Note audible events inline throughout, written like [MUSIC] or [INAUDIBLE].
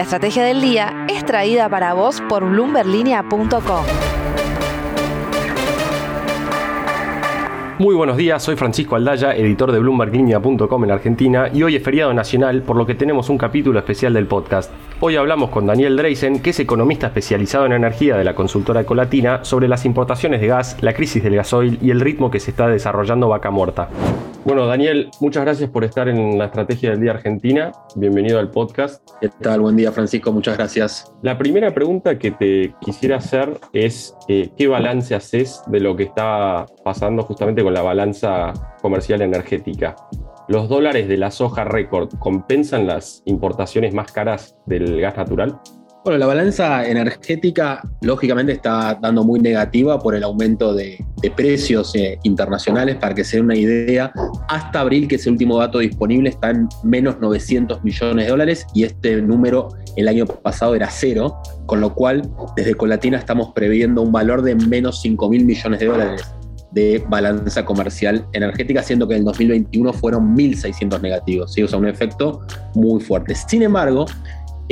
La estrategia del día es traída para vos por bloomberlinia.com. Muy buenos días, soy Francisco Aldaya, editor de BloombergLinea.com en Argentina y hoy es feriado nacional por lo que tenemos un capítulo especial del podcast. Hoy hablamos con Daniel Dreisen, que es economista especializado en energía de la consultora Ecolatina, sobre las importaciones de gas, la crisis del gasoil y el ritmo que se está desarrollando Vaca Muerta. Bueno, Daniel, muchas gracias por estar en la Estrategia del Día Argentina. Bienvenido al podcast. ¿Qué tal? Buen día, Francisco. Muchas gracias. La primera pregunta que te quisiera hacer es eh, ¿qué balance haces de lo que está pasando justamente con la balanza comercial energética? ¿Los dólares de la soja récord compensan las importaciones más caras del gas natural? Bueno, la balanza energética lógicamente está dando muy negativa por el aumento de, precios eh, internacionales. Para que se den una idea, hasta abril, que es el último dato disponible, están menos 900 millones de dólares y este número el año pasado era cero, con lo cual desde Colatina estamos previendo un valor de menos 5 mil millones de dólares de balanza comercial energética, siendo que en el 2021 fueron 1.600 negativos, ¿sí? o sea, un efecto muy fuerte. Sin embargo,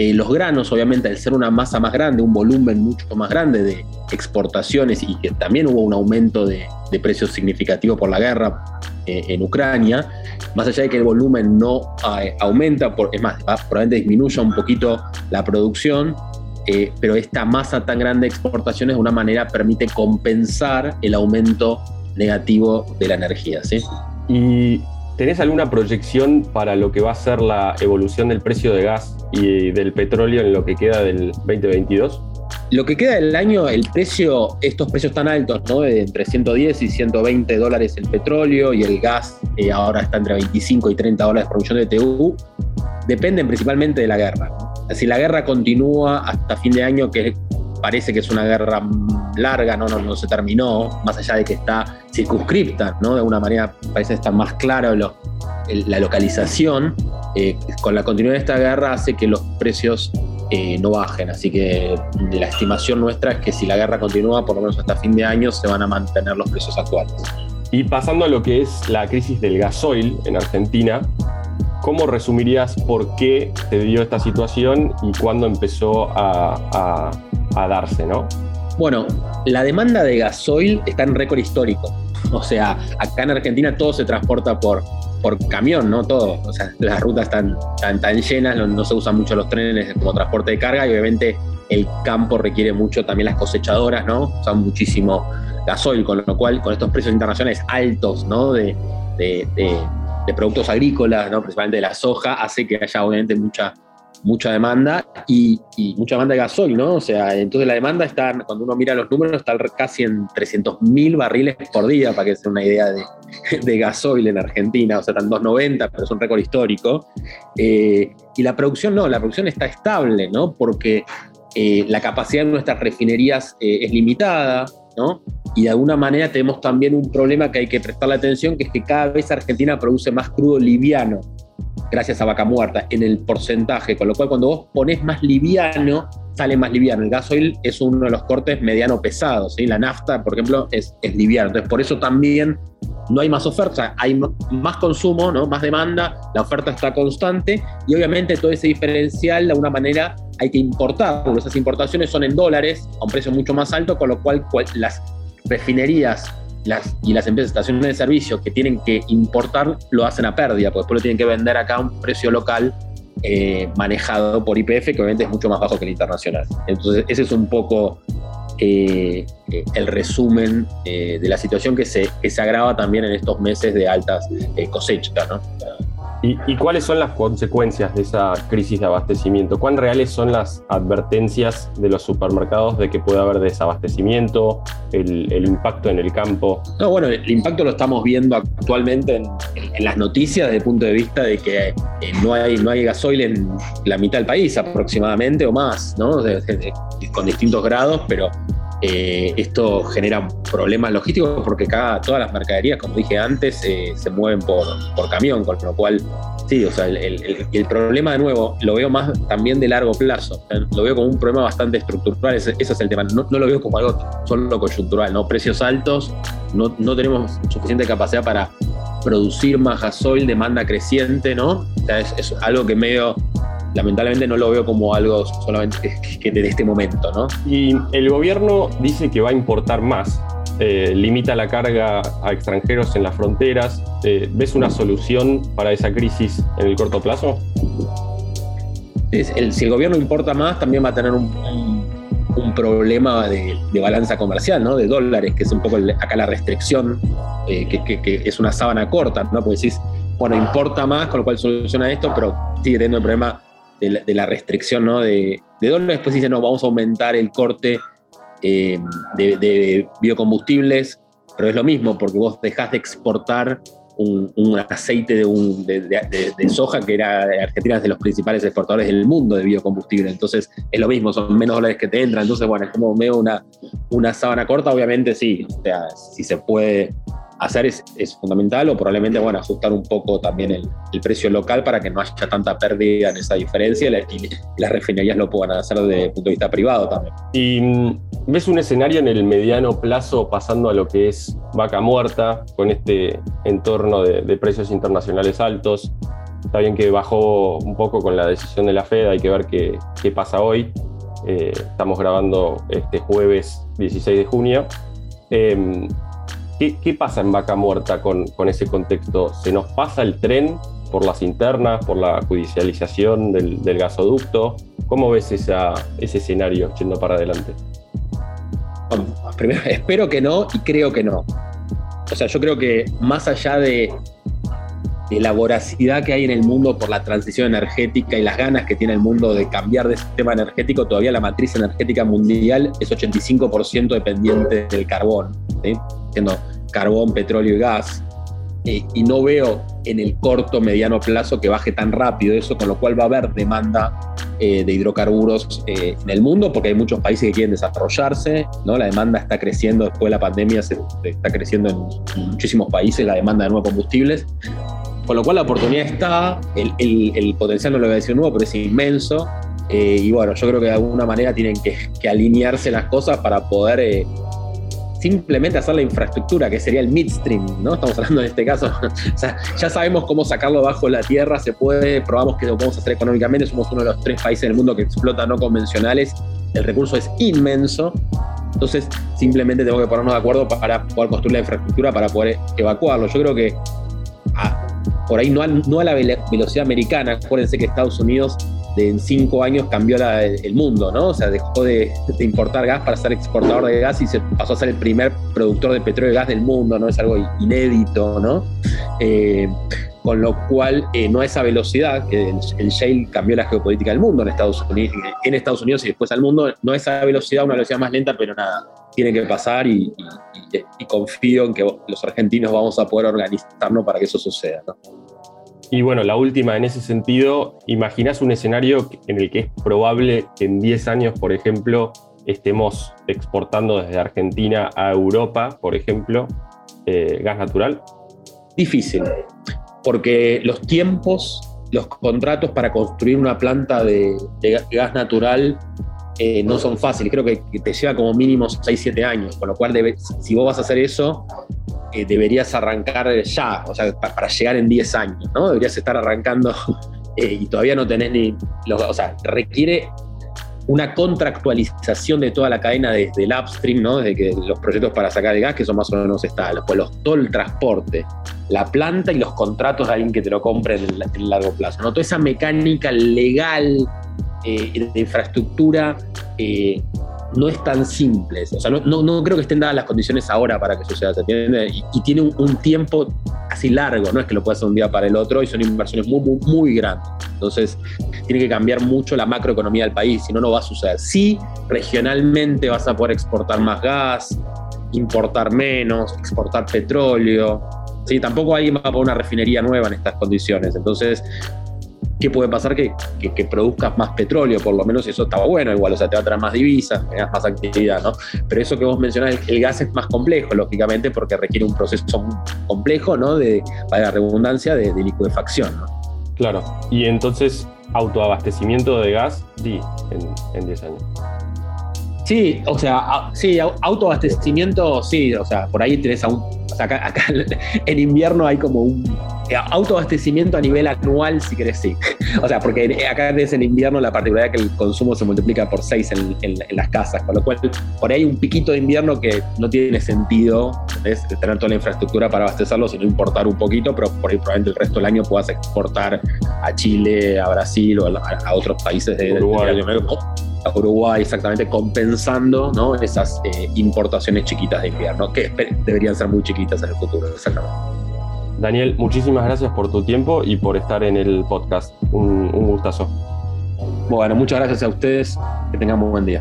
eh, los granos, obviamente, al ser una masa más grande, un volumen mucho más grande de exportaciones y que también hubo un aumento de, precios significativo por la guerra eh, en Ucrania, más allá de que el volumen no eh, aumenta, es más, probablemente disminuya un poquito la producción, pero esta masa tan grande de exportaciones de una manera permite compensar el aumento negativo de la energía. ¿sí? Y ¿Tenés alguna proyección para lo que va a ser la evolución del precio de gas y del petróleo en lo que queda del 2022? Lo que queda del año, el precio, estos precios tan altos, ¿no? Entre 110 y 120 dólares el petróleo y el gas eh, ahora está entre 25 y 30 dólares por millón de TU, dependen principalmente de la guerra. Si la guerra continúa hasta fin de año, que parece que es una guerra larga, no, no, no se terminó, más allá de que está circunscripta, ¿no? de alguna manera parece estar más claro la localización, eh, con la continuidad de esta guerra hace que los precios eh, no bajen. Así que la estimación nuestra es que si la guerra continúa, por lo menos hasta fin de año, se van a mantener los precios actuales. Y pasando a lo que es la crisis del gasoil en Argentina, ¿cómo resumirías por qué se dio esta situación y cuándo empezó a a darse, ¿no? Bueno, la demanda de gasoil está en récord histórico. O sea, acá en Argentina todo se transporta por, por camión, ¿no? Todo. O sea, las rutas están tan, tan llenas, no, se usan mucho los trenes como transporte de carga y obviamente el campo requiere mucho también las cosechadoras, ¿no? Usan muchísimo gasoil, con lo cual con estos precios internacionales altos, ¿no? De, de, de productos agrícolas, ¿no? principalmente de la soja, hace que haya obviamente mucha mucha demanda y, mucha demanda de gasoil, ¿no? O sea, entonces la demanda está, cuando uno mira los números, está casi en 300.000 barriles por día, para que se una idea [LAUGHS] de, gasoil en Argentina, o sea, están 290, pero es un récord histórico. Eh, y la producción no, la producción está estable, ¿no? Porque eh, la capacidad de nuestras refinerías eh, es limitada, ¿no? Y de alguna manera tenemos también un problema que hay que prestarle atención, que es que cada vez Argentina produce más crudo liviano gracias a vaca muerta en el porcentaje, con lo cual cuando vos pones más liviano, sale más liviano. El gasoil es uno de los cortes mediano pesados, ¿sí? la nafta, por ejemplo, es, es liviano. Entonces, por eso también no hay más oferta, hay más consumo, ¿no? más demanda, la oferta está constante y obviamente todo ese diferencial de alguna manera hay que importarlo. Esas importaciones son en dólares a un precio mucho más alto, con lo cual las refinerías y las empresas de estaciones de servicio que tienen que importar lo hacen a pérdida, porque después lo tienen que vender acá a un precio local eh, manejado por IPF, que obviamente es mucho más bajo que el internacional. Entonces, ese es un poco eh, eh, el resumen de la situación que se, que se agrava también en estos meses de altas cosechas. ¿no? ¿Y, cuáles son las consecuencias de esa crisis de abastecimiento? ¿Cuán reales son las advertencias de los supermercados de que puede haber desabastecimiento, el, impacto en el campo? No, bueno, el impacto lo estamos viendo actualmente en, las noticias desde el punto de vista de que eh, no, hay, no hay gasoil en la mitad del país aproximadamente o más, ¿no? con distintos grados, pero eh, esto genera problemas logísticos porque acá todas las mercaderías, como dije antes, eh, se mueven por, camión, con lo cual, sí, o sea, el, el, problema de nuevo lo veo más también de largo plazo, lo veo como un problema bastante estructural, ese, es el tema, no, lo veo como algo solo coyuntural, ¿no? Precios altos, no, no tenemos suficiente capacidad para producir más gasoil, demanda creciente, ¿no? O sea, es, es algo que medio lamentablemente no lo veo como algo solamente que, de este momento, ¿no? Y el gobierno dice que va a importar más, eh, limita la carga a extranjeros en las fronteras. Eh, ¿Ves una solución para esa crisis en el corto plazo? si el gobierno importa más, también va a tener un, problema de, balanza comercial, ¿no? De dólares, que es un poco acá la restricción, eh, que, es una sábana corta, ¿no? Porque decís, bueno, importa más, con lo cual soluciona esto, pero sigue teniendo el problema de la, restricción, ¿no? De, dólares. Después dice, no, vamos a aumentar el corte eh, de, biocombustibles, pero es lo mismo, porque vos dejás de exportar un, aceite de, soja que era Argentina es de los principales exportadores del mundo de biocombustible. Entonces es lo mismo, son menos dólares que te entran. Entonces, bueno, es como medio una, una sábana corta, obviamente sí. O sea, si se puede hacer es, fundamental o probablemente bueno, ajustar un poco también el, precio local para que no haya tanta pérdida en esa diferencia y, las refinerías lo puedan hacer desde el punto de vista privado también. ¿Y mm, ves un escenario en el mediano plazo pasando a lo que es vaca muerta con este entorno de, precios internacionales altos? Está bien que bajó un poco con la decisión de la Fed, hay que ver qué, qué pasa hoy. Eh, estamos grabando este jueves 16 de junio. Em, ¿Qué, pasa en Vaca Muerta con, ese contexto? ¿Se nos pasa el tren por las internas, por la judicialización del, gasoducto? ¿Cómo ves ese escenario yendo para adelante? primero, espero que no y creo que no. O sea, yo creo que más allá de, de la voracidad que hay en el mundo por la transición energética y las ganas que tiene el mundo de cambiar de sistema energético, todavía la matriz energética mundial es 85% dependiente del carbón. ¿sí? Siendo carbón, petróleo y gas, eh, y no veo en el corto, mediano plazo que baje tan rápido eso, con lo cual va a haber demanda eh, de hidrocarburos eh, en el mundo, porque hay muchos países que quieren desarrollarse, ¿no? la demanda está creciendo después de la pandemia, se, está creciendo en, muchísimos países la demanda de nuevos combustibles, con lo cual la oportunidad está, el, el, potencial no lo voy a decir nuevo, pero es inmenso, y bueno, yo creo que de alguna manera tienen que, que alinearse las cosas para poder simplemente hacer la infraestructura, que sería el midstream, ¿no? Estamos hablando en este caso, [LAUGHS] o sea, ya sabemos cómo sacarlo bajo la tierra, se puede, probamos que lo podemos hacer económicamente, somos uno de los tres países del mundo que explota no convencionales, el recurso es inmenso, entonces simplemente tenemos que ponernos de acuerdo para poder construir la infraestructura, para poder evacuarlo. Yo creo que ah, por ahí no a, no a la velocidad americana, acuérdense que Estados Unidos en cinco años cambió el mundo, ¿no? O sea, dejó de, importar gas para ser exportador de gas y se pasó a ser el primer productor de petróleo y gas del mundo, ¿no? Es algo inédito, ¿no? Eh, con lo cual eh, no a esa velocidad, que el, shale cambió la geopolítica del mundo en Estados, Unidos, en Estados Unidos y después al mundo, no a esa velocidad, una velocidad más lenta, pero nada, tiene que pasar y, y confío en que los argentinos vamos a poder organizarnos para que eso suceda. ¿no? Y bueno, la última en ese sentido, imaginás un escenario en el que es probable que en 10 años, por ejemplo, estemos exportando desde Argentina a Europa, por ejemplo, eh, gas natural? Difícil, porque los tiempos, los contratos para construir una planta de, gas natural eh, no son fáciles. Creo que te lleva como mínimo 6-7 años, con lo cual si vos vas a hacer eso, eh, deberías arrancar ya, o sea, para llegar en 10 años, ¿no? Deberías estar arrancando [LAUGHS] eh, y todavía no tenés ni. o sea, requiere una contractualización de toda la cadena desde el upstream, ¿no? Desde que los proyectos para sacar el gas, que son más o menos está, pues los, todo el transporte, la planta y los contratos de alguien que te lo compre en el, largo plazo, ¿no? Toda esa mecánica legal eh, de infraestructura no es tan simple. O sea, no, creo que estén dadas las condiciones ahora para que suceda. Y, tiene un, tiempo así largo, no es que lo puedas hacer un día para el otro y son inversiones muy, muy, muy grandes. Entonces, tiene que cambiar mucho la macroeconomía del país, si no, no va a suceder. Sí, regionalmente vas a poder exportar más gas, importar menos, exportar petróleo. Sí, tampoco alguien va a poner una refinería nueva en estas condiciones. Entonces, ¿qué puede pasar? Que, que, produzcas más petróleo, por lo menos eso estaba bueno, igual, o sea, te va a traer más divisas, más actividad, ¿no? Pero eso que vos mencionás, el, gas es más complejo, lógicamente, porque requiere un proceso complejo, ¿no? De, para la redundancia, de, de liquefacción, ¿no? Claro, y entonces, autoabastecimiento de gas, sí, en 10 años. Sí, o sea, sí, autoabastecimiento, sí, o sea, por ahí tenés a un. O sea, acá, [LAUGHS] en invierno hay como un, autoabastecimiento a nivel anual, si querés, sí. [LAUGHS] o sea, porque acá es en invierno la particularidad que el consumo se multiplica por 6 en, las casas, con lo cual por ahí hay un piquito de invierno que no tiene sentido tener toda la infraestructura para abastecerlo, sino importar un poquito, pero por ahí probablemente el resto del año puedas exportar a Chile, a Brasil o a, otros países de, Uruguay. a Uruguay, exactamente, compensando ¿no? esas eh, importaciones chiquitas de invierno, que deberían ser muy chiquitas en el futuro, exactamente. Daniel, muchísimas gracias por tu tiempo y por estar en el podcast. Un, un gustazo. Bueno, muchas gracias a ustedes. Que tengan muy buen día.